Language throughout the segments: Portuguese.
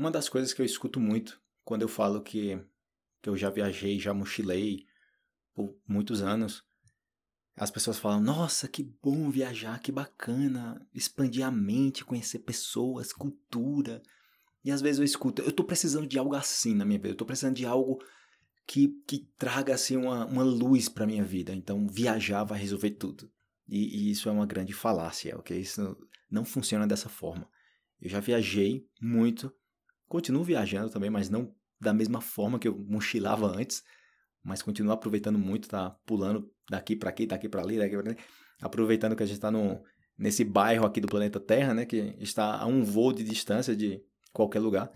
Uma das coisas que eu escuto muito quando eu falo que, que eu já viajei, já mochilei por muitos anos, as pessoas falam: Nossa, que bom viajar, que bacana, expandir a mente, conhecer pessoas, cultura. E às vezes eu escuto: Eu tô precisando de algo assim na minha vida, eu tô precisando de algo que, que traga assim uma, uma luz para minha vida. Então viajar vai resolver tudo. E, e, isso é uma grande falácia, ok? Isso não funciona dessa forma. Eu já viajei muito, continuo viajando também, mas não da mesma forma que eu mochilava antes, mas continuo aproveitando muito, tá pulando daqui para aqui, daqui para ali, daqui ali, aproveitando que a gente está nesse bairro aqui do planeta Terra, né, que está a um voo de distância de qualquer lugar.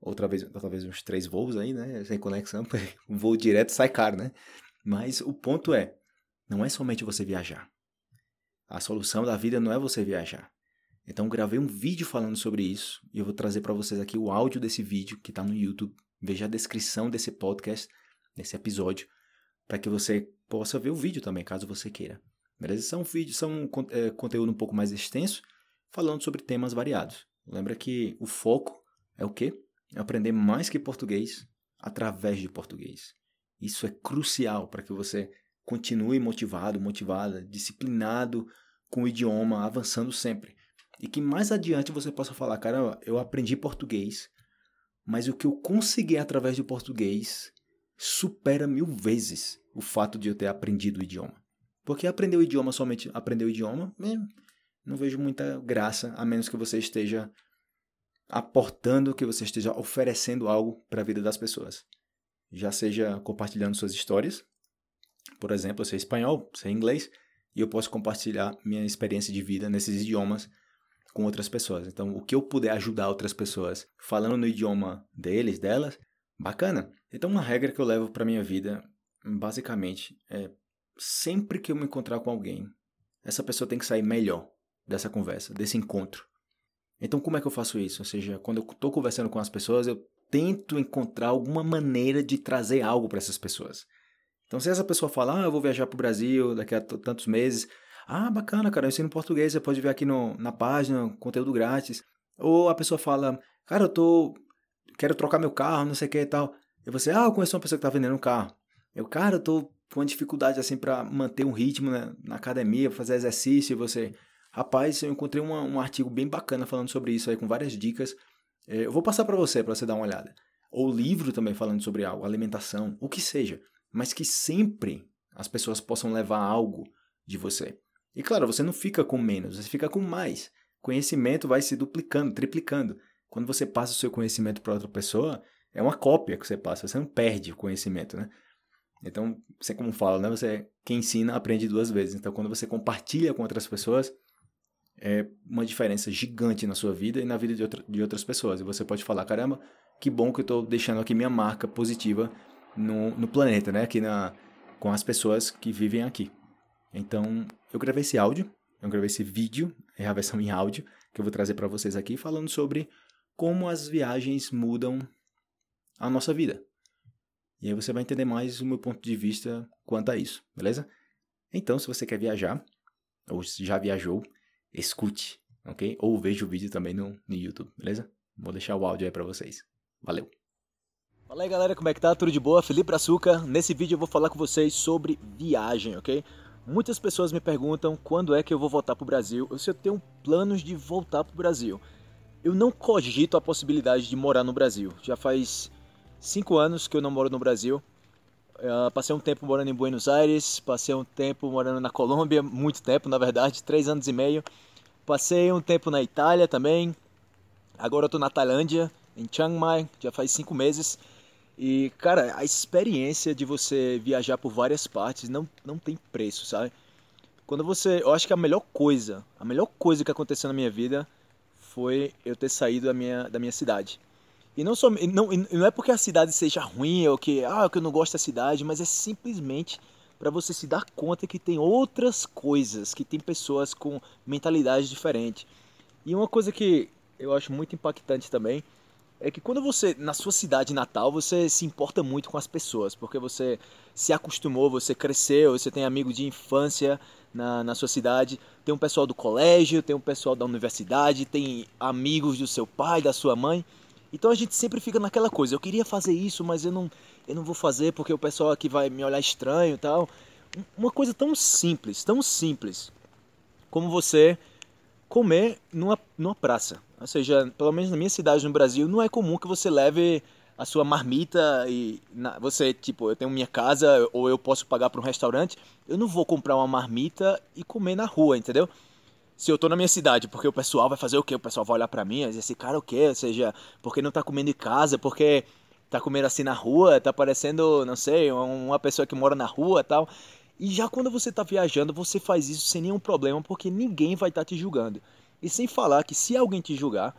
Outra vez, talvez uns três voos aí, né, sem conexão, um voo direto sai caro, né? Mas o ponto é, não é somente você viajar. A solução da vida não é você viajar. Então gravei um vídeo falando sobre isso e eu vou trazer para vocês aqui o áudio desse vídeo que está no YouTube. Veja a descrição desse podcast, desse episódio, para que você possa ver o vídeo também, caso você queira. Beleza? São vídeos, são é, conteúdo um pouco mais extenso, falando sobre temas variados. Lembra que o foco é o quê? É aprender mais que português através de português. Isso é crucial para que você continue motivado, motivada, disciplinado com o idioma, avançando sempre. E que mais adiante você possa falar, cara, eu aprendi português, mas o que eu consegui através do português supera mil vezes o fato de eu ter aprendido o idioma. Porque aprender o idioma somente aprender o idioma, não vejo muita graça, a menos que você esteja aportando, que você esteja oferecendo algo para a vida das pessoas. Já seja compartilhando suas histórias, por exemplo, eu sei espanhol, sei inglês, e eu posso compartilhar minha experiência de vida nesses idiomas com outras pessoas. Então, o que eu puder ajudar outras pessoas falando no idioma deles, delas, bacana. Então, uma regra que eu levo para minha vida, basicamente, é sempre que eu me encontrar com alguém, essa pessoa tem que sair melhor dessa conversa, desse encontro. Então, como é que eu faço isso? Ou seja, quando eu estou conversando com as pessoas, eu tento encontrar alguma maneira de trazer algo para essas pessoas. Então, se essa pessoa fala, ah, eu vou viajar para o Brasil daqui a tantos meses, ah, bacana, cara, eu ensino português, você pode ver aqui no, na página, conteúdo grátis. Ou a pessoa fala, cara, eu tô. quero trocar meu carro, não sei o que e tal. E você, ah, eu conheço uma pessoa que tá vendendo um carro. Eu, cara, eu tô com uma dificuldade assim para manter um ritmo né, na academia, fazer exercício. E você, rapaz, eu encontrei uma, um artigo bem bacana falando sobre isso aí, com várias dicas. É, eu vou passar para você, para você dar uma olhada. Ou livro também falando sobre algo, alimentação, o que seja. Mas que sempre as pessoas possam levar algo de você. E claro, você não fica com menos, você fica com mais. Conhecimento vai se duplicando, triplicando. Quando você passa o seu conhecimento para outra pessoa, é uma cópia que você passa, você não perde o conhecimento, né? Então, você como fala, né? Você quem ensina aprende duas vezes. Então, quando você compartilha com outras pessoas, é uma diferença gigante na sua vida e na vida de, outra, de outras pessoas. E você pode falar, caramba, que bom que eu estou deixando aqui minha marca positiva no, no planeta, né? Aqui na, com as pessoas que vivem aqui. Então, eu gravei esse áudio, eu gravei esse vídeo, é a versão em áudio, que eu vou trazer para vocês aqui, falando sobre como as viagens mudam a nossa vida. E aí você vai entender mais o meu ponto de vista quanto a isso, beleza? Então, se você quer viajar, ou já viajou, escute, ok? Ou veja o vídeo também no, no YouTube, beleza? Vou deixar o áudio aí para vocês. Valeu! Fala aí galera, como é que tá? Tudo de boa? Felipe Açúcar. Nesse vídeo eu vou falar com vocês sobre viagem, ok? Muitas pessoas me perguntam quando é que eu vou voltar para o Brasil, ou se eu tenho planos de voltar para o Brasil. Eu não cogito a possibilidade de morar no Brasil. Já faz cinco anos que eu não moro no Brasil. Uh, passei um tempo morando em Buenos Aires, passei um tempo morando na Colômbia, muito tempo na verdade, três anos e meio. Passei um tempo na Itália também. Agora eu estou na Tailândia, em Chiang Mai, já faz cinco meses. E, cara, a experiência de você viajar por várias partes não, não tem preço, sabe? Quando você. Eu acho que a melhor coisa, a melhor coisa que aconteceu na minha vida foi eu ter saído da minha, da minha cidade. E não, só, não, não é porque a cidade seja ruim ou que, ah, que eu não gosto da cidade, mas é simplesmente para você se dar conta que tem outras coisas, que tem pessoas com mentalidade diferente. E uma coisa que eu acho muito impactante também é que quando você, na sua cidade natal, você se importa muito com as pessoas, porque você se acostumou, você cresceu, você tem amigos de infância na, na sua cidade, tem um pessoal do colégio, tem um pessoal da universidade, tem amigos do seu pai, da sua mãe. Então a gente sempre fica naquela coisa, eu queria fazer isso, mas eu não, eu não vou fazer porque o pessoal aqui vai me olhar estranho e tal. Uma coisa tão simples, tão simples, como você comer numa, numa praça. Ou seja, pelo menos na minha cidade no Brasil, não é comum que você leve a sua marmita e na, você, tipo, eu tenho minha casa ou eu posso pagar para um restaurante, eu não vou comprar uma marmita e comer na rua, entendeu? Se eu tô na minha cidade, porque o pessoal vai fazer o quê? O pessoal vai olhar para mim e dizer, esse cara o quê? Ou seja, porque não tá comendo em casa, porque tá comendo assim na rua, tá parecendo, não sei, uma pessoa que mora na rua tal. E já quando você tá viajando, você faz isso sem nenhum problema, porque ninguém vai estar tá te julgando. E sem falar que se alguém te julgar,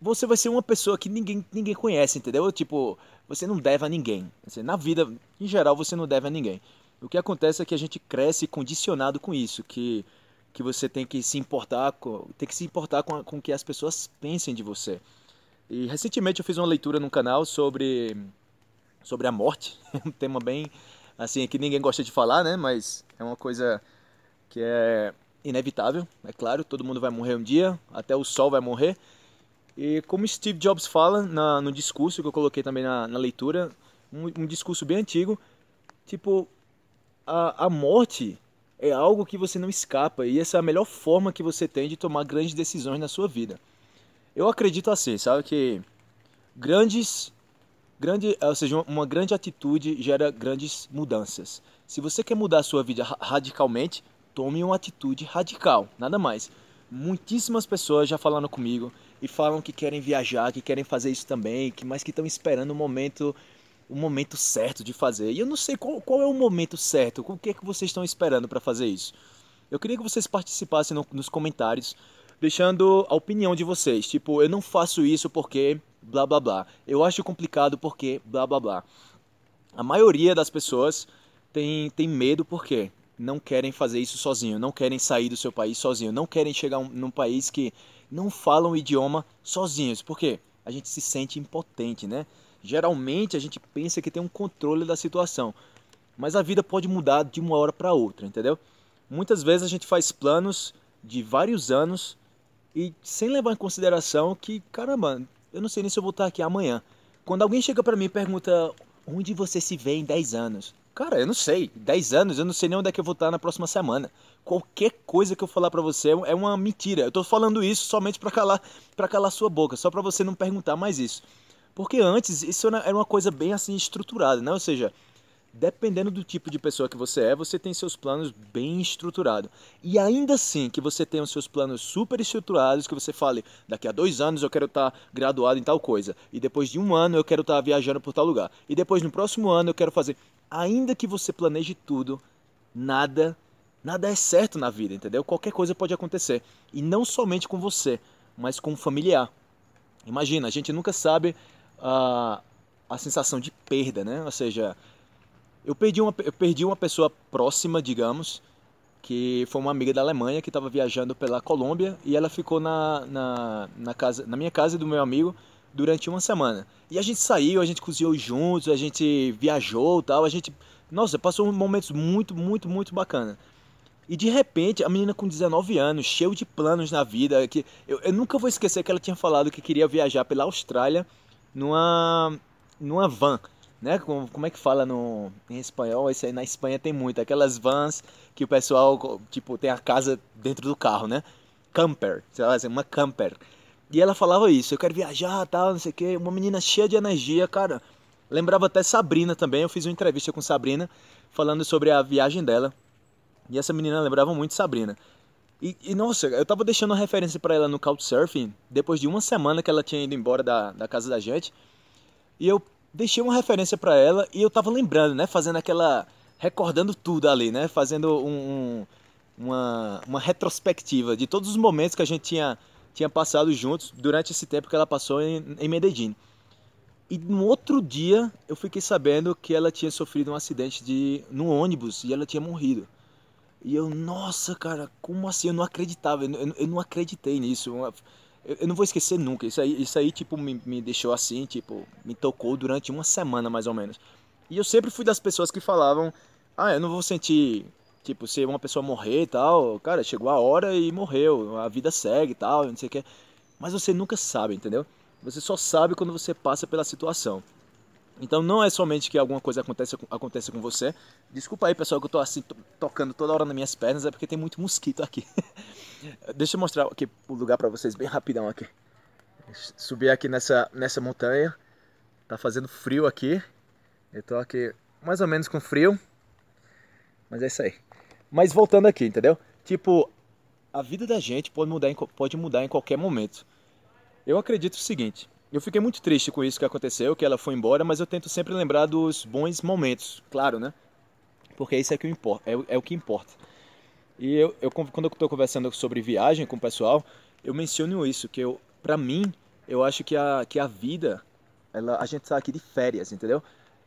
você vai ser uma pessoa que ninguém, ninguém conhece, entendeu? Tipo, você não deve a ninguém. Na vida, em geral, você não deve a ninguém. O que acontece é que a gente cresce condicionado com isso, que, que você tem que se importar com, tem que se importar com, com o que as pessoas pensem de você. E recentemente eu fiz uma leitura no canal sobre sobre a morte, um tema bem assim que ninguém gosta de falar, né? Mas é uma coisa que é inevitável, é claro, todo mundo vai morrer um dia, até o sol vai morrer. E como Steve Jobs fala na, no discurso que eu coloquei também na, na leitura, um, um, discurso bem antigo, tipo, a, a morte é algo que você não escapa e essa é a melhor forma que você tem de tomar grandes decisões na sua vida. Eu acredito assim, sabe, que grandes, grande, ou seja, uma grande atitude gera grandes mudanças. Se você quer mudar a sua vida radicalmente, tome uma atitude radical, nada mais. Muitíssimas pessoas já falaram comigo e falam que querem viajar, que querem fazer isso também, que mas que estão esperando o momento o momento certo de fazer. E eu não sei qual, qual é o momento certo, o que é que vocês estão esperando para fazer isso. Eu queria que vocês participassem no, nos comentários, deixando a opinião de vocês. Tipo, eu não faço isso porque blá blá blá. Eu acho complicado porque blá blá blá. A maioria das pessoas tem, tem medo porque não querem fazer isso sozinho, não querem sair do seu país sozinho, não querem chegar um, num país que não falam o idioma sozinhos. Por quê? A gente se sente impotente, né? Geralmente a gente pensa que tem um controle da situação, mas a vida pode mudar de uma hora para outra, entendeu? Muitas vezes a gente faz planos de vários anos e sem levar em consideração que, caramba, eu não sei nem se eu vou estar aqui amanhã. Quando alguém chega para mim e pergunta onde você se vê em 10 anos, Cara, eu não sei. 10 anos, eu não sei nem onde é que eu vou estar na próxima semana. Qualquer coisa que eu falar para você é uma mentira. Eu tô falando isso somente para calar, para calar sua boca, só para você não perguntar mais isso. Porque antes isso era uma coisa bem assim estruturada, né? Ou seja, dependendo do tipo de pessoa que você é, você tem seus planos bem estruturados. E ainda assim que você tenha os seus planos super estruturados, que você fale, daqui a dois anos eu quero estar graduado em tal coisa, e depois de um ano eu quero estar viajando por tal lugar, e depois no próximo ano eu quero fazer ainda que você planeje tudo, nada, nada é certo na vida, entendeu? Qualquer coisa pode acontecer. E não somente com você, mas com um familiar. Imagina, a gente nunca sabe a, a sensação de perda, né? Ou seja, eu perdi, uma, eu perdi uma pessoa próxima, digamos, que foi uma amiga da Alemanha que estava viajando pela Colômbia e ela ficou na, na, na, casa, na minha casa do meu amigo durante uma semana. E a gente saiu, a gente cozinhou juntos, a gente viajou tal, a gente. Nossa, passou momentos muito, muito, muito bacana. E de repente, a menina com 19 anos, cheio de planos na vida, que eu, eu nunca vou esquecer que ela tinha falado que queria viajar pela Austrália numa numa van, né? Como, como é que fala no em espanhol? Esse aí na Espanha tem muito, aquelas vans que o pessoal tipo tem a casa dentro do carro, né? Camper, sei lá, assim, uma camper. E ela falava isso, eu quero viajar, tal, não sei o quê. Uma menina cheia de energia, cara. Lembrava até Sabrina também, eu fiz uma entrevista com Sabrina falando sobre a viagem dela. E essa menina lembrava muito Sabrina. E, e nossa, eu tava deixando uma referência para ela no Couchsurfing, depois de uma semana que ela tinha ido embora da, da casa da gente. E eu deixei uma referência para ela e eu tava lembrando, né? Fazendo aquela. recordando tudo ali, né? Fazendo um, um, uma, uma retrospectiva de todos os momentos que a gente tinha tinha passado juntos durante esse tempo que ela passou em, em Medellín. E no outro dia eu fiquei sabendo que ela tinha sofrido um acidente de no ônibus e ela tinha morrido. E eu, nossa, cara, como assim? Eu não acreditava, eu, eu, eu não acreditei nisso. Eu, eu, não vou esquecer nunca. Isso aí, isso aí tipo, me, me deixou assim, tipo, me tocou durante uma semana mais ou menos. E eu sempre fui das pessoas que falavam: ah, eu não vou sentir Tipo, se uma pessoa morrer e tal, cara, chegou a hora e morreu, a vida segue e tal, não sei o que. Mas você nunca sabe, entendeu? Você só sabe quando você passa pela situação. Então não é somente que alguma coisa aconteça, aconteça com você. Desculpa aí, pessoal, que eu tô assim tocando toda hora nas minhas pernas, é porque tem muito mosquito aqui. Deixa eu mostrar aqui o lugar para vocês bem rapidão aqui. Subir aqui nessa, nessa montanha. Tá fazendo frio aqui. Eu tô aqui mais ou menos com frio. Mas é isso aí. Mas voltando aqui, entendeu? Tipo, a vida da gente pode mudar em, pode mudar em qualquer momento. Eu acredito o seguinte, eu fiquei muito triste com isso que aconteceu, que ela foi embora, mas eu tento sempre lembrar dos bons momentos, claro, né? Porque isso é, que importa, é, é o que importa. E eu, eu quando eu estou conversando sobre viagem com o pessoal, eu menciono isso, que eu, pra mim, eu acho que a, que a vida, ela, a gente está aqui de férias, entendeu?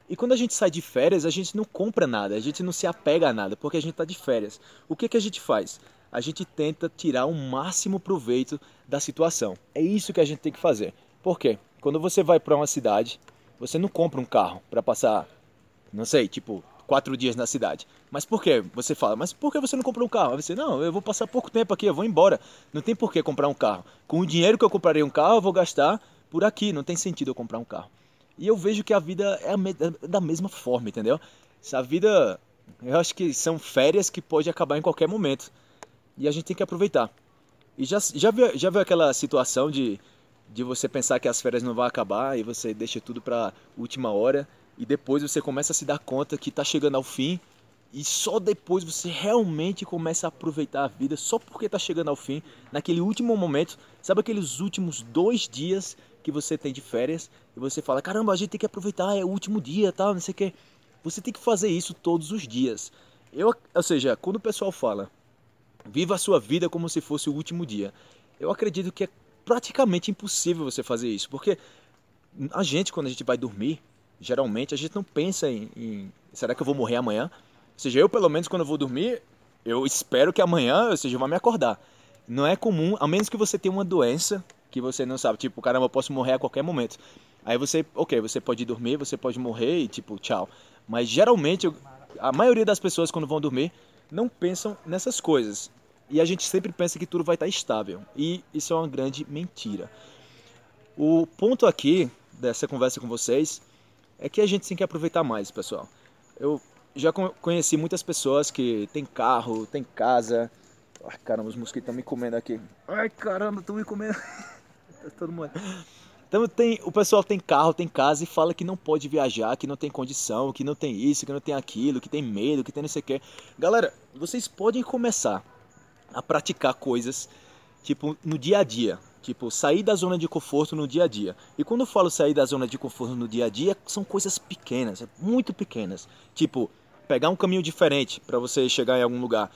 E quando a gente sai de férias, a gente não compra nada, a gente não se apega a nada, porque a gente está de férias. O que, que a gente faz? A gente tenta tirar o máximo proveito da situação. É isso que a gente tem que fazer. Por quê? Quando você vai para uma cidade, você não compra um carro para passar, não sei, tipo, quatro dias na cidade. Mas por quê? Você fala, mas por que você não comprou um carro? Você, não, eu vou passar pouco tempo aqui, eu vou embora. Não tem por que comprar um carro. Com o dinheiro que eu compraria um carro, eu vou gastar por aqui. Não tem sentido eu comprar um carro. E eu vejo que a vida é, é da mesma forma, entendeu? A vida, eu acho que são férias que pode acabar em qualquer momento. E a gente tem que aproveitar. E já, já, viu, já viu aquela situação de, de você pensar que as férias não vão acabar e você deixa tudo para última hora e depois você começa a se dar conta que está chegando ao fim e só depois você realmente começa a aproveitar a vida só porque está chegando ao fim, naquele último momento, sabe aqueles últimos dois dias que você tem de férias e você fala, caramba, a gente tem que aproveitar, é o último dia, tal, não sei o que. Você tem que fazer isso todos os dias. Eu, ou seja, quando o pessoal fala, viva a sua vida como se fosse o último dia, eu acredito que é praticamente impossível você fazer isso, porque a gente, quando a gente vai dormir, geralmente a gente não pensa em, em será que eu vou morrer amanhã? Ou seja, eu pelo menos quando eu vou dormir, eu espero que amanhã, ou seja, vá me acordar. Não é comum, a menos que você tenha uma doença que você não sabe. Tipo, caramba, eu posso morrer a qualquer momento. Aí você, ok, você pode dormir, você pode morrer e tipo, tchau. Mas geralmente, a maioria das pessoas quando vão dormir não pensam nessas coisas. E a gente sempre pensa que tudo vai estar estável. E isso é uma grande mentira. O ponto aqui dessa conversa com vocês é que a gente tem que aproveitar mais, pessoal. Eu já conheci muitas pessoas que têm carro, têm casa. Ai, caramba, os mosquitos estão me comendo aqui. Ai, caramba, estão me comendo. todo mundo. Então tem, o pessoal tem carro, tem casa e fala que não pode viajar, que não tem condição, que não tem isso, que não tem aquilo, que tem medo, que tem não sei o que. Galera, vocês podem começar a praticar coisas tipo no dia a dia, tipo sair da zona de conforto no dia a dia. E quando eu falo sair da zona de conforto no dia a dia, são coisas pequenas, muito pequenas. Tipo pegar um caminho diferente para você chegar em algum lugar,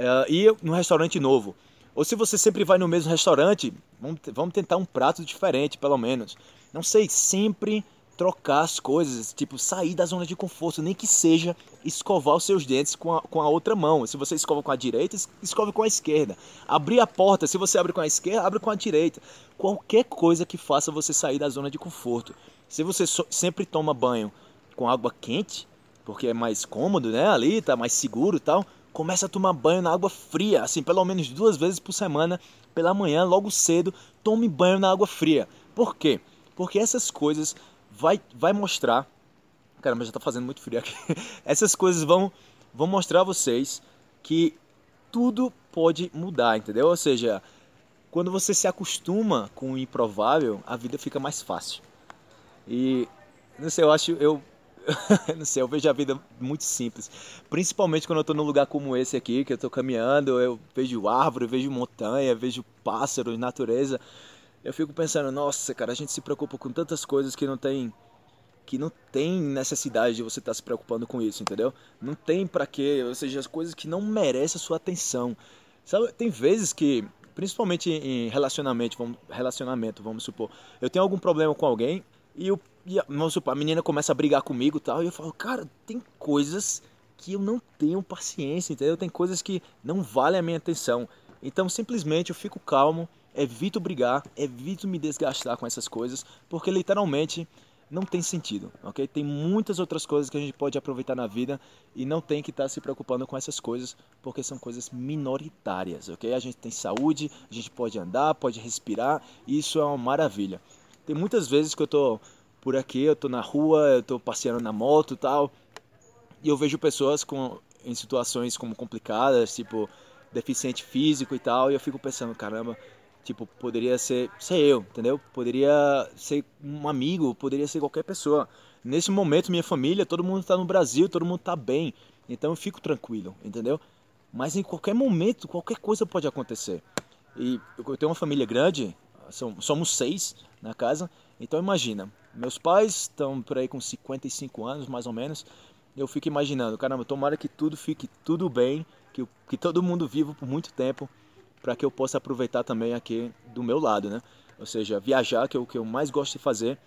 uh, ir num restaurante novo ou se você sempre vai no mesmo restaurante, vamos, vamos tentar um prato diferente, pelo menos. Não sei, sempre trocar as coisas, tipo sair da zona de conforto, nem que seja escovar os seus dentes com a, com a outra mão. Se você escova com a direita, escove com a esquerda. Abrir a porta, se você abre com a esquerda, abre com a direita. Qualquer coisa que faça você sair da zona de conforto. Se você so, sempre toma banho com água quente, porque é mais cômodo, né? Ali tá mais seguro e tal começa a tomar banho na água fria, assim, pelo menos duas vezes por semana, pela manhã, logo cedo, tome banho na água fria. Por quê? Porque essas coisas vai, vai mostrar. Caramba, já tá fazendo muito frio aqui. Essas coisas vão, vão mostrar a vocês que tudo pode mudar, entendeu? Ou seja, quando você se acostuma com o improvável, a vida fica mais fácil. E não sei, eu acho, eu não sei, eu vejo a vida muito simples. Principalmente quando eu estou num lugar como esse aqui, que eu estou caminhando, eu vejo árvore, vejo montanha, vejo pássaros, natureza. Eu fico pensando, nossa, cara, a gente se preocupa com tantas coisas que não tem que não tem necessidade de você estar tá se preocupando com isso, entendeu? Não tem para quê, ou seja, as coisas que não merecem a sua atenção. Sabe, tem vezes que, principalmente em relacionamento, vamos, relacionamento, vamos supor, eu tenho algum problema com alguém e o e vamos supor, a menina começa a brigar comigo tal, e eu falo, cara, tem coisas que eu não tenho paciência, entendeu? Tem coisas que não valem a minha atenção. Então, simplesmente eu fico calmo, evito brigar, evito me desgastar com essas coisas, porque literalmente não tem sentido, ok? Tem muitas outras coisas que a gente pode aproveitar na vida e não tem que estar se preocupando com essas coisas, porque são coisas minoritárias, ok? A gente tem saúde, a gente pode andar, pode respirar, e isso é uma maravilha. Tem muitas vezes que eu tô por aqui, eu tô na rua, eu tô passeando na moto e tal, e eu vejo pessoas com, em situações como complicadas, tipo deficiente físico e tal, e eu fico pensando, caramba, tipo, poderia ser, ser eu, entendeu? Poderia ser um amigo, poderia ser qualquer pessoa. Nesse momento, minha família, todo mundo está no Brasil, todo mundo está bem, então eu fico tranquilo, entendeu? Mas em qualquer momento, qualquer coisa pode acontecer. E eu tenho uma família grande, somos seis na casa, então imagina, meus pais estão por aí com 55 anos, mais ou menos, eu fico imaginando, caramba, tomara que tudo fique tudo bem, que, que todo mundo viva por muito tempo, para que eu possa aproveitar também aqui do meu lado, né? Ou seja, viajar, que é o que eu mais gosto de fazer.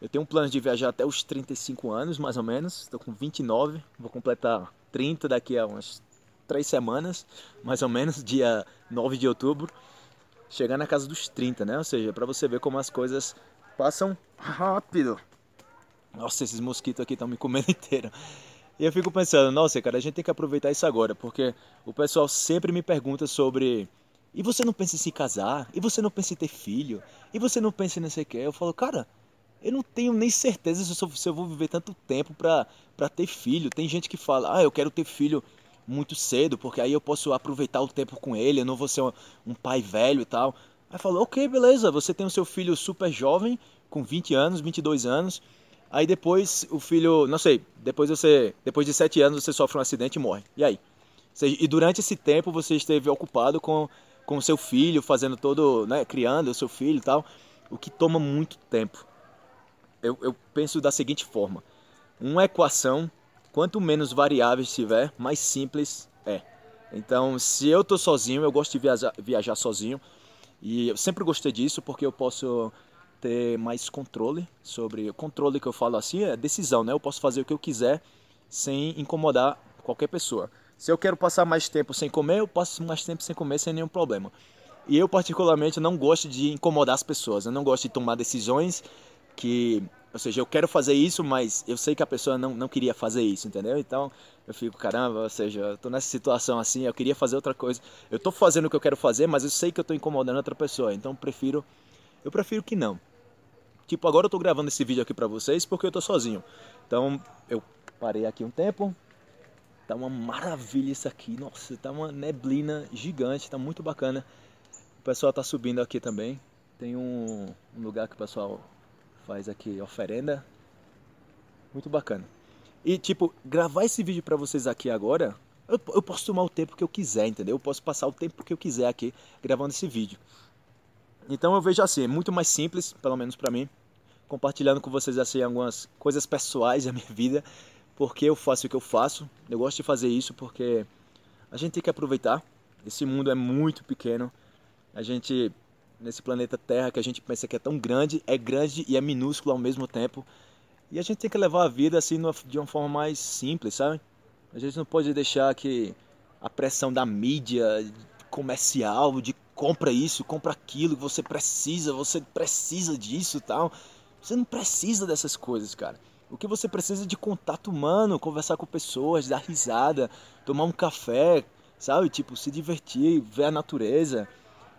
Eu tenho um plano de viajar até os 35 anos, mais ou menos. Estou com 29, vou completar 30 daqui a umas três semanas, mais ou menos, dia 9 de outubro. Chegar na casa dos 30, né? Ou seja, para você ver como as coisas passam rápido. Nossa, esses mosquitos aqui estão me comendo inteiro. E eu fico pensando, nossa, cara, a gente tem que aproveitar isso agora, porque o pessoal sempre me pergunta sobre. E você não pensa em se casar? E você não pensa em ter filho? E você não pensa em não sei o que? Eu falo, cara, eu não tenho nem certeza se eu, vou viver tanto tempo pra, pra ter filho. Tem gente que fala, ah, eu quero ter filho muito cedo, porque aí eu posso aproveitar o tempo com ele, eu não vou ser um, um pai velho e tal. Aí falou, ok, beleza, você tem o seu filho super jovem, com 20 anos, 22 anos, Aí depois o filho, não sei, depois você, depois de sete anos você sofre um acidente e morre. E aí? E durante esse tempo você esteve ocupado com com seu filho, fazendo todo, né, criando o seu filho e tal, o que toma muito tempo. Eu, eu penso da seguinte forma: uma equação, quanto menos variáveis tiver, mais simples é. Então, se eu estou sozinho, eu gosto de viajar, viajar sozinho. E eu sempre gostei disso porque eu posso ter mais controle sobre. O controle que eu falo assim é decisão, né? Eu posso fazer o que eu quiser sem incomodar qualquer pessoa. Se eu quero passar mais tempo sem comer, eu passo mais tempo sem comer sem nenhum problema. E eu, particularmente, não gosto de incomodar as pessoas. Eu não gosto de tomar decisões que. Ou seja, eu quero fazer isso, mas eu sei que a pessoa não, não queria fazer isso, entendeu? Então eu fico, caramba, ou seja, eu tô nessa situação assim, eu queria fazer outra coisa. Eu tô fazendo o que eu quero fazer, mas eu sei que eu tô incomodando outra pessoa. Então eu prefiro. Eu prefiro que não. Tipo, agora eu tô gravando esse vídeo aqui pra vocês porque eu tô sozinho. Então, eu parei aqui um tempo. Tá uma maravilha isso aqui. Nossa, tá uma neblina gigante, tá muito bacana. O pessoal tá subindo aqui também. Tem um, um lugar que o pessoal faz aqui oferenda. Muito bacana. E, tipo, gravar esse vídeo pra vocês aqui agora, eu, eu posso tomar o tempo que eu quiser, entendeu? Eu posso passar o tempo que eu quiser aqui gravando esse vídeo. Então eu vejo assim, é muito mais simples, pelo menos para mim, compartilhando com vocês assim algumas coisas pessoais da minha vida, porque eu faço o que eu faço. Eu gosto de fazer isso porque a gente tem que aproveitar. Esse mundo é muito pequeno. A gente nesse planeta Terra que a gente pensa que é tão grande, é grande e é minúsculo ao mesmo tempo. E a gente tem que levar a vida assim de uma forma mais simples, sabe? A gente não pode deixar que a pressão da mídia comercial, de compra isso, compra aquilo, você precisa, você precisa disso tal. Você não precisa dessas coisas, cara. O que você precisa é de contato humano, conversar com pessoas, dar risada, tomar um café, sabe? Tipo, se divertir, ver a natureza,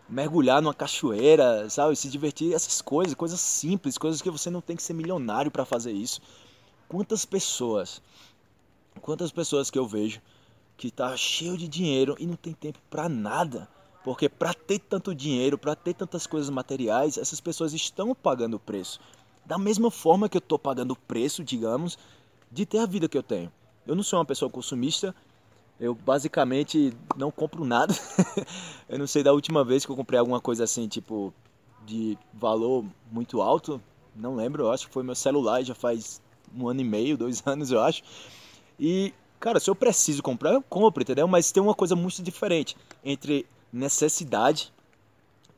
mergulhar numa cachoeira, sabe? Se divertir, essas coisas, coisas simples, coisas que você não tem que ser milionário para fazer isso. Quantas pessoas, quantas pessoas que eu vejo que tá cheio de dinheiro e não tem tempo para nada porque para ter tanto dinheiro, para ter tantas coisas materiais, essas pessoas estão pagando o preço. Da mesma forma que eu estou pagando o preço, digamos, de ter a vida que eu tenho. Eu não sou uma pessoa consumista, eu basicamente não compro nada. eu não sei da última vez que eu comprei alguma coisa assim, tipo, de valor muito alto. Não lembro, eu acho que foi meu celular, já faz um ano e meio, dois anos, eu acho. E, cara, se eu preciso comprar, eu compro, entendeu? Mas tem uma coisa muito diferente entre necessidade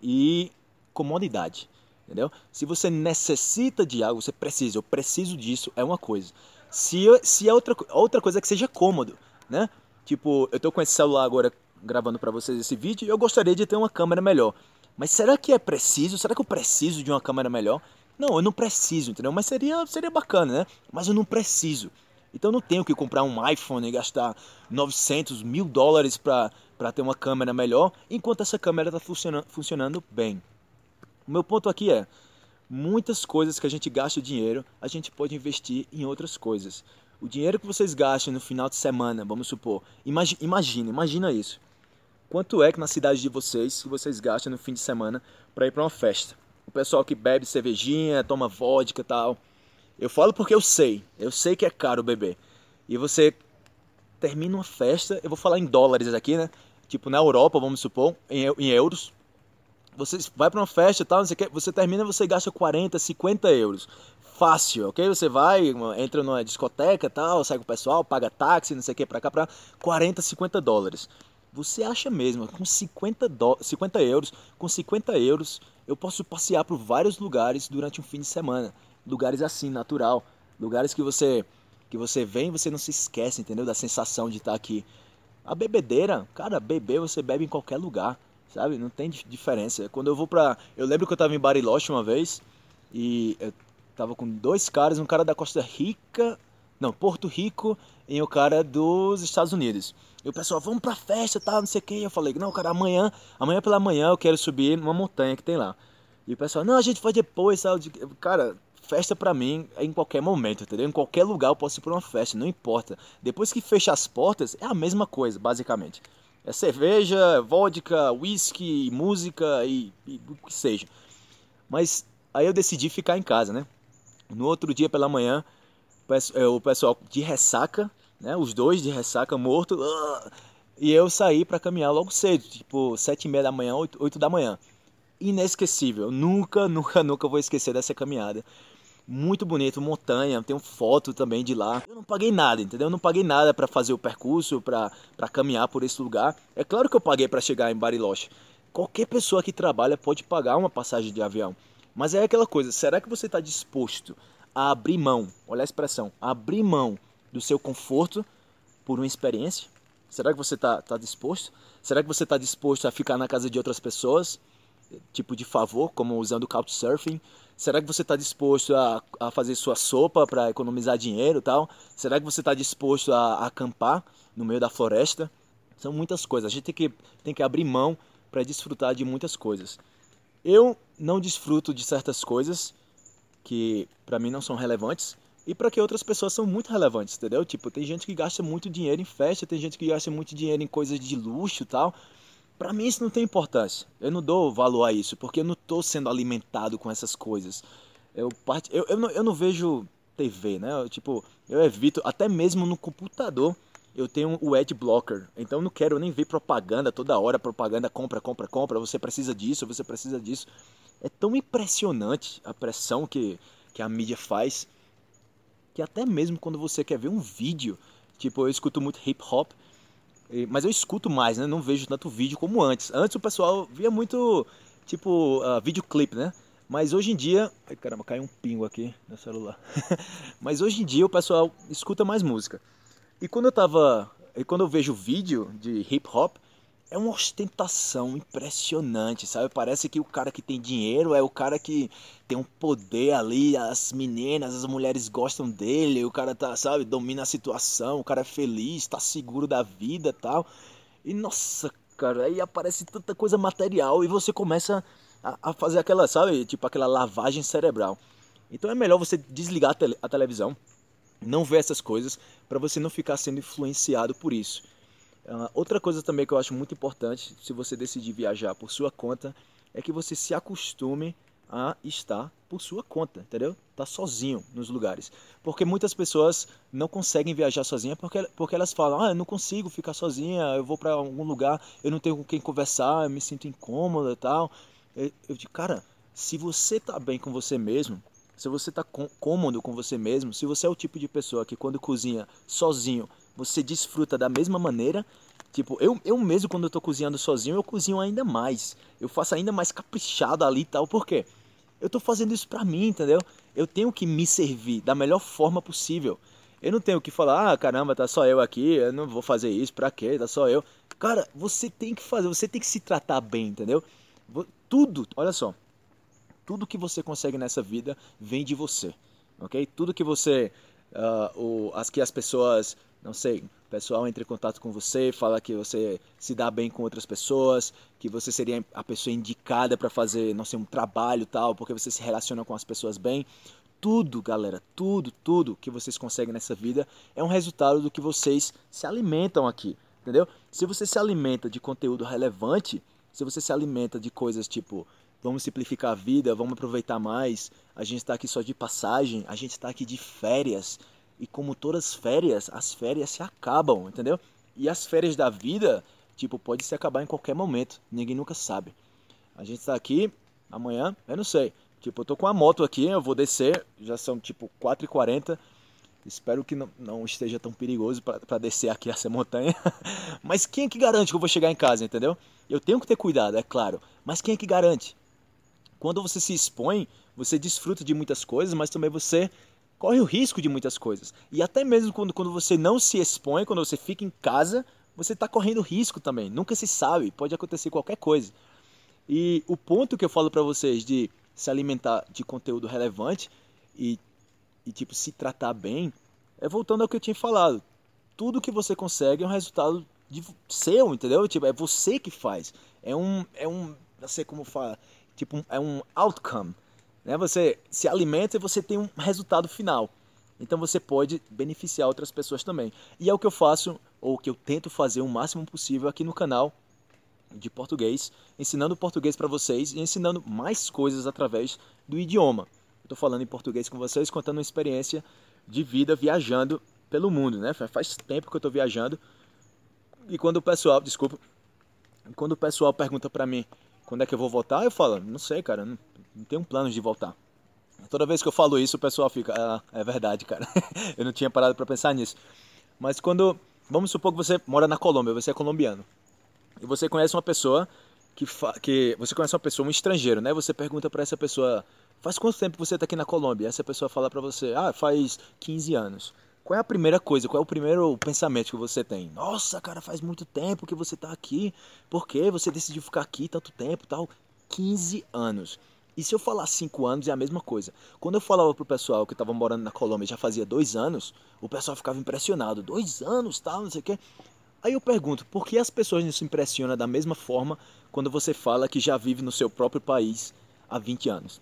e comodidade. Entendeu? Se você necessita de algo, você precisa, eu preciso disso, é uma coisa. Se, se é outra, outra coisa é que seja cômodo, né? Tipo, eu tô com esse celular agora gravando para vocês esse vídeo e eu gostaria de ter uma câmera melhor. Mas será que é preciso? Será que eu preciso de uma câmera melhor? Não, eu não preciso, entendeu? Mas seria, seria bacana, né? Mas eu não preciso. Então eu não tenho que comprar um iPhone e gastar 900 mil dólares para ter uma câmera melhor, enquanto essa câmera está funcionando, funcionando bem. O meu ponto aqui é, muitas coisas que a gente gasta dinheiro, a gente pode investir em outras coisas. O dinheiro que vocês gastam no final de semana, vamos supor, imagina, imagina, isso. Quanto é que na cidade de vocês vocês gastam no fim de semana para ir para uma festa? O pessoal que bebe cervejinha, toma vodka tal. Eu falo porque eu sei, eu sei que é caro beber. E você termina uma festa, eu vou falar em dólares aqui, né? Tipo na Europa, vamos supor, em, em euros. Você vai para uma festa e tal, não sei o que, você termina, você gasta 40, 50 euros. Fácil, ok? Você vai, entra numa discoteca tal, sai com o pessoal, paga táxi, não sei o que, pra cá, pra 40, 50 dólares. Você acha mesmo, com 50, do... 50 euros, com 50 euros, eu posso passear por vários lugares durante um fim de semana. Lugares assim, natural. Lugares que você que você vem você não se esquece, entendeu? Da sensação de estar aqui. A bebedeira, cara, beber você bebe em qualquer lugar, sabe? Não tem diferença. Quando eu vou pra. Eu lembro que eu tava em Bariloche uma vez e eu tava com dois caras, um cara da Costa Rica, não, Porto Rico e o cara dos Estados Unidos. E o pessoal, vamos pra festa, tá, não sei o que. Eu falei, não, cara, amanhã, amanhã pela manhã eu quero subir numa montanha que tem lá. E o pessoal, não, a gente vai depois, sabe? Cara, festa pra mim é em qualquer momento, entendeu? Em qualquer lugar eu posso ir pra uma festa, não importa. Depois que fecha as portas, é a mesma coisa, basicamente. É cerveja, vodka, whisky, música e, e o que seja. Mas aí eu decidi ficar em casa, né? No outro dia pela manhã, o pessoal de ressaca né? Os dois de ressaca, morto. Uh, e eu saí para caminhar logo cedo, tipo sete e meia da manhã, oito da manhã. Inesquecível. Nunca, nunca, nunca vou esquecer dessa caminhada. Muito bonito, montanha, tenho foto também de lá. Eu não paguei nada, entendeu? Eu não paguei nada para fazer o percurso, para caminhar por esse lugar. É claro que eu paguei para chegar em Bariloche. Qualquer pessoa que trabalha pode pagar uma passagem de avião. Mas é aquela coisa, será que você está disposto a abrir mão? Olha a expressão, abrir mão do seu conforto por uma experiência? Será que você está tá disposto? Será que você está disposto a ficar na casa de outras pessoas, tipo de favor, como usando Couchsurfing? Será que você está disposto a, a fazer sua sopa para economizar dinheiro tal? Será que você está disposto a, a acampar no meio da floresta? São muitas coisas. A gente tem que, tem que abrir mão para desfrutar de muitas coisas. Eu não desfruto de certas coisas que para mim não são relevantes e para que outras pessoas são muito relevantes, entendeu? Tipo, tem gente que gasta muito dinheiro em festa, tem gente que gasta muito dinheiro em coisas de luxo tal. Para mim isso não tem importância. Eu não dou valor a isso, porque eu não tô sendo alimentado com essas coisas. Eu, part... eu, eu, não, eu não vejo TV, né? Eu, tipo, eu evito, até mesmo no computador, eu tenho o ad blocker. Então eu não quero nem ver propaganda toda hora, propaganda compra, compra, compra, você precisa disso, você precisa disso. É tão impressionante a pressão que, que a mídia faz que até mesmo quando você quer ver um vídeo, tipo, eu escuto muito hip hop, mas eu escuto mais, né? Não vejo tanto vídeo como antes. Antes o pessoal via muito, tipo, uh, videoclipe, né? Mas hoje em dia. Ai caramba, caiu um pingo aqui no celular. mas hoje em dia o pessoal escuta mais música. E quando eu tava. E quando eu vejo vídeo de hip hop, é uma ostentação impressionante, sabe? Parece que o cara que tem dinheiro é o cara que tem um poder ali, as meninas, as mulheres gostam dele, o cara tá, sabe, domina a situação, o cara é feliz, tá seguro da vida, tal. E nossa, cara, aí aparece tanta coisa material e você começa a, a fazer aquela, sabe, tipo aquela lavagem cerebral. Então é melhor você desligar a, a televisão, não ver essas coisas para você não ficar sendo influenciado por isso. Uh, outra coisa também que eu acho muito importante, se você decidir viajar por sua conta, é que você se acostume a estar por sua conta, entendeu? Tá sozinho nos lugares. Porque muitas pessoas não conseguem viajar sozinha porque, porque elas falam: "Ah, eu não consigo ficar sozinha, eu vou para algum lugar, eu não tenho com quem conversar, eu me sinto incômoda e tal". Eu, eu digo: "Cara, se você tá bem com você mesmo, se você tá cômodo com você mesmo, se você é o tipo de pessoa que quando cozinha sozinho você desfruta da mesma maneira. Tipo, eu, eu mesmo quando eu tô cozinhando sozinho, eu cozinho ainda mais. Eu faço ainda mais caprichado ali e tal. Por quê? Eu tô fazendo isso pra mim, entendeu? Eu tenho que me servir da melhor forma possível. Eu não tenho que falar, ah, caramba, tá só eu aqui, eu não vou fazer isso, pra quê? Tá só eu. Cara, você tem que fazer, você tem que se tratar bem, entendeu? Tudo, olha só. Tudo que você consegue nessa vida vem de você, ok? Tudo que você, uh, o, as que as pessoas não sei, pessoal entra em contato com você, fala que você se dá bem com outras pessoas, que você seria a pessoa indicada para fazer, não sei, um trabalho tal, porque você se relaciona com as pessoas bem. Tudo, galera, tudo, tudo que vocês conseguem nessa vida é um resultado do que vocês se alimentam aqui, entendeu? Se você se alimenta de conteúdo relevante, se você se alimenta de coisas tipo vamos simplificar a vida, vamos aproveitar mais, a gente está aqui só de passagem, a gente está aqui de férias, e como todas as férias, as férias se acabam, entendeu? E as férias da vida, tipo, pode se acabar em qualquer momento. Ninguém nunca sabe. A gente está aqui amanhã, eu não sei. Tipo, eu tô com a moto aqui, eu vou descer, já são tipo 4h40. Espero que não, não esteja tão perigoso para descer aqui essa montanha. mas quem é que garante que eu vou chegar em casa, entendeu? Eu tenho que ter cuidado, é claro. Mas quem é que garante? Quando você se expõe, você desfruta de muitas coisas, mas também você corre o risco de muitas coisas. E até mesmo quando, quando você não se expõe, quando você fica em casa, você está correndo risco também. Nunca se sabe, pode acontecer qualquer coisa. E o ponto que eu falo para vocês de se alimentar de conteúdo relevante e, e tipo se tratar bem é voltando ao que eu tinha falado. Tudo que você consegue é um resultado de seu, entendeu? Tipo, é você que faz. É um é um, não sei como fala, tipo, é um outcome né? Você se alimenta e você tem um resultado final. Então você pode beneficiar outras pessoas também. E é o que eu faço, ou que eu tento fazer o máximo possível aqui no canal de português, ensinando português para vocês e ensinando mais coisas através do idioma. Estou falando em português com vocês, contando uma experiência de vida viajando pelo mundo, né? Faz tempo que eu estou viajando. E quando o pessoal, desculpa, quando o pessoal pergunta para mim quando é que eu vou voltar, eu falo, não sei, cara, não tenho planos de voltar. Toda vez que eu falo isso, o pessoal fica, ah, é verdade, cara. eu não tinha parado para pensar nisso. Mas quando, vamos supor que você mora na Colômbia, você é colombiano. E você conhece uma pessoa que, que você conhece uma pessoa, um estrangeiro, né? Você pergunta para essa pessoa, faz quanto tempo você está aqui na Colômbia? Essa pessoa fala para você, ah, faz 15 anos. Qual é a primeira coisa, qual é o primeiro pensamento que você tem? Nossa, cara, faz muito tempo que você está aqui. Por que você decidiu ficar aqui tanto tempo, tal? 15 anos. E se eu falar cinco anos é a mesma coisa. Quando eu falava pro pessoal que estava morando na Colômbia já fazia dois anos, o pessoal ficava impressionado. Dois anos, tal, não sei o quê. Aí eu pergunto, por que as pessoas não se impressionam da mesma forma quando você fala que já vive no seu próprio país há 20 anos?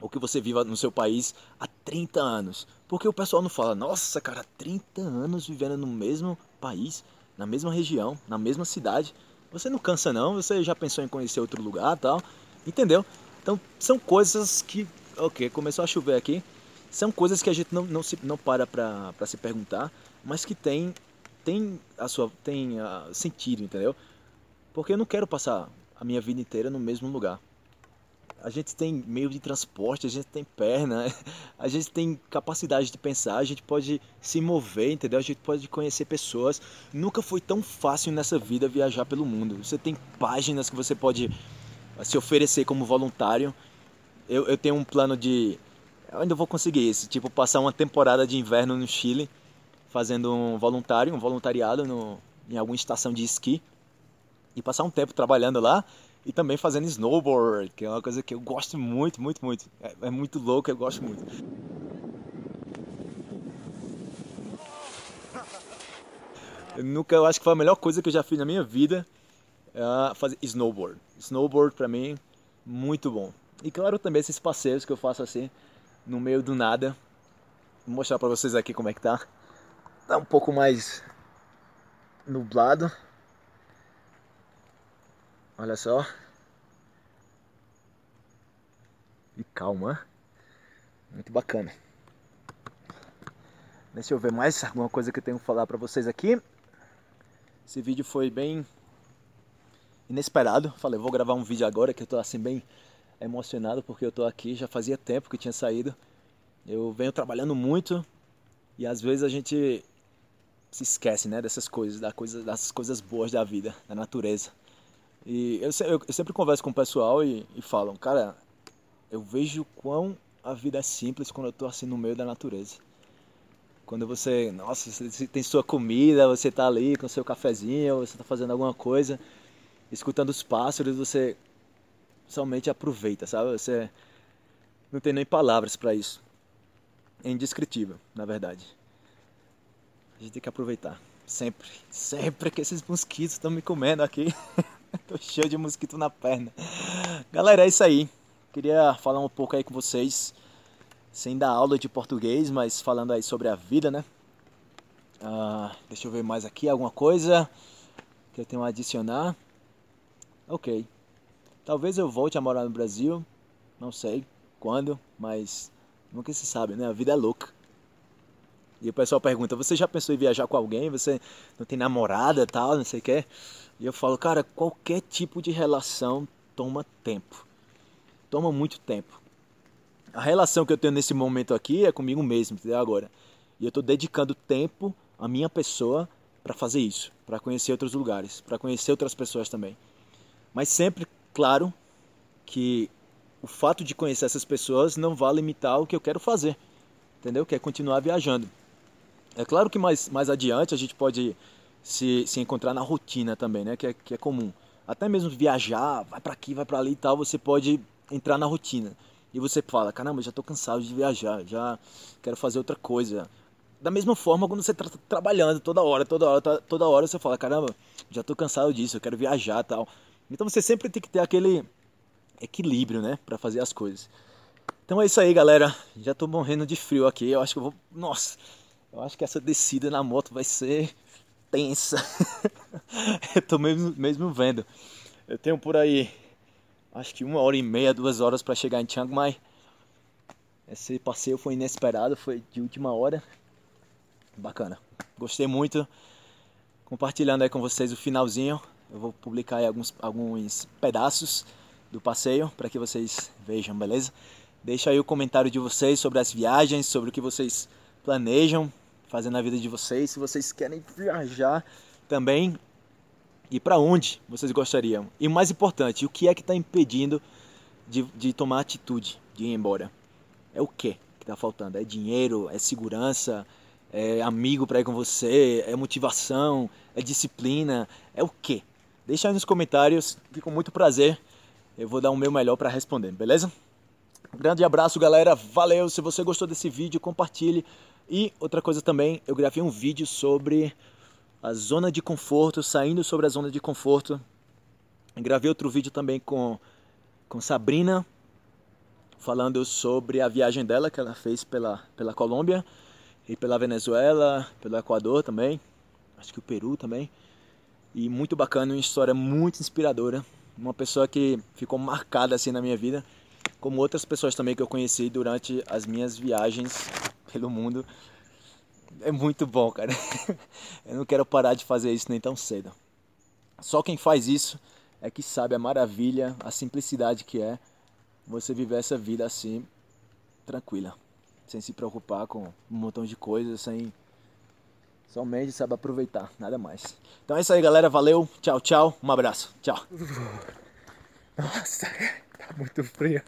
Ou que você viva no seu país há 30 anos? Porque o pessoal não fala, nossa, cara, 30 anos vivendo no mesmo país, na mesma região, na mesma cidade. Você não cansa não? Você já pensou em conhecer outro lugar, tal? Entendeu? Então, são coisas que, ok, começou a chover aqui, são coisas que a gente não, não, se, não para para se perguntar, mas que tem, tem, a sua, tem a, sentido, entendeu? Porque eu não quero passar a minha vida inteira no mesmo lugar. A gente tem meio de transporte, a gente tem perna, a gente tem capacidade de pensar, a gente pode se mover, entendeu? A gente pode conhecer pessoas. Nunca foi tão fácil nessa vida viajar pelo mundo. Você tem páginas que você pode se oferecer como voluntário. Eu, eu tenho um plano de. Eu ainda vou conseguir isso, tipo, passar uma temporada de inverno no Chile, fazendo um voluntário, um voluntariado no, em alguma estação de esqui. E passar um tempo trabalhando lá e também fazendo snowboard, que é uma coisa que eu gosto muito, muito, muito. É, é muito louco, eu gosto muito. Eu nunca, eu acho que foi a melhor coisa que eu já fiz na minha vida é fazer snowboard. Snowboard para mim muito bom. E claro também esses passeios que eu faço assim no meio do nada. Vou mostrar para vocês aqui como é que tá. Tá um pouco mais nublado. Olha só. E calma. Muito bacana. Deixa eu ver mais alguma coisa que eu tenho que falar para vocês aqui. Esse vídeo foi bem inesperado. Falei, vou gravar um vídeo agora que eu tô assim bem emocionado porque eu tô aqui, já fazia tempo que tinha saído. Eu venho trabalhando muito e às vezes a gente se esquece, né, dessas coisas, da coisa, das coisas boas da vida, da natureza. E eu, eu, eu sempre converso com o pessoal e, e falam, cara, eu vejo quão a vida é simples quando eu tô assim no meio da natureza. Quando você, nossa, você tem sua comida, você tá ali com seu cafezinho, você tá fazendo alguma coisa escutando os pássaros, você somente aproveita, sabe? Você não tem nem palavras para isso. É indescritível, na verdade. A gente tem que aproveitar. Sempre, sempre que esses mosquitos estão me comendo aqui. Tô cheio de mosquito na perna. Galera, é isso aí. Queria falar um pouco aí com vocês, sem dar aula de português, mas falando aí sobre a vida, né? Ah, deixa eu ver mais aqui, alguma coisa que eu tenho a adicionar. Ok. Talvez eu volte a morar no Brasil, não sei quando, mas nunca se sabe, né? A vida é louca. E o pessoal pergunta: Você já pensou em viajar com alguém? Você não tem namorada tal, não sei o que? E eu falo: Cara, qualquer tipo de relação toma tempo. Toma muito tempo. A relação que eu tenho nesse momento aqui é comigo mesmo, entendeu? Agora. E eu estou dedicando tempo à minha pessoa para fazer isso, para conhecer outros lugares, para conhecer outras pessoas também. Mas sempre, claro, que o fato de conhecer essas pessoas não vai limitar o que eu quero fazer, entendeu? Que é continuar viajando. É claro que mais, mais adiante a gente pode se, se encontrar na rotina também, né? Que é, que é comum. Até mesmo viajar, vai para aqui, vai para ali e tal, você pode entrar na rotina. E você fala, caramba, já tô cansado de viajar, já quero fazer outra coisa. Da mesma forma quando você está trabalhando toda hora, toda hora, toda hora você fala, caramba, já tô cansado disso, eu quero viajar tal. Então você sempre tem que ter aquele equilíbrio, né, para fazer as coisas. Então é isso aí, galera. Já tô morrendo de frio aqui. Eu acho que eu vou, nossa, eu acho que essa descida na moto vai ser tensa. eu tô mesmo, mesmo vendo. Eu tenho por aí, acho que uma hora e meia, duas horas para chegar em Chiang Mai. Esse passeio foi inesperado, foi de última hora. Bacana. Gostei muito. Compartilhando aí com vocês o finalzinho. Eu vou publicar aí alguns, alguns pedaços do passeio para que vocês vejam, beleza? Deixa aí o comentário de vocês sobre as viagens, sobre o que vocês planejam fazer na vida de vocês. Se vocês querem viajar também, e para onde vocês gostariam? E mais importante, o que é que está impedindo de, de tomar atitude, de ir embora? É o que que está faltando? É dinheiro? É segurança? É amigo para ir com você? É motivação? É disciplina? É o que? Deixa aí nos comentários, fico com muito prazer. Eu vou dar o meu melhor para responder, beleza? Grande abraço, galera. Valeu. Se você gostou desse vídeo, compartilhe e outra coisa também, eu gravei um vídeo sobre a zona de conforto, saindo sobre a zona de conforto. Gravei outro vídeo também com, com Sabrina, falando sobre a viagem dela que ela fez pela, pela Colômbia e pela Venezuela, pelo Equador também, acho que o Peru também. E muito bacana, uma história muito inspiradora. Uma pessoa que ficou marcada assim na minha vida, como outras pessoas também que eu conheci durante as minhas viagens pelo mundo. É muito bom, cara. Eu não quero parar de fazer isso nem tão cedo. Só quem faz isso é que sabe a maravilha, a simplicidade que é você viver essa vida assim, tranquila, sem se preocupar com um montão de coisas, sem somente saber aproveitar, nada mais. Então é isso aí, galera. Valeu, tchau, tchau, um abraço, tchau. Nossa, tá muito frio.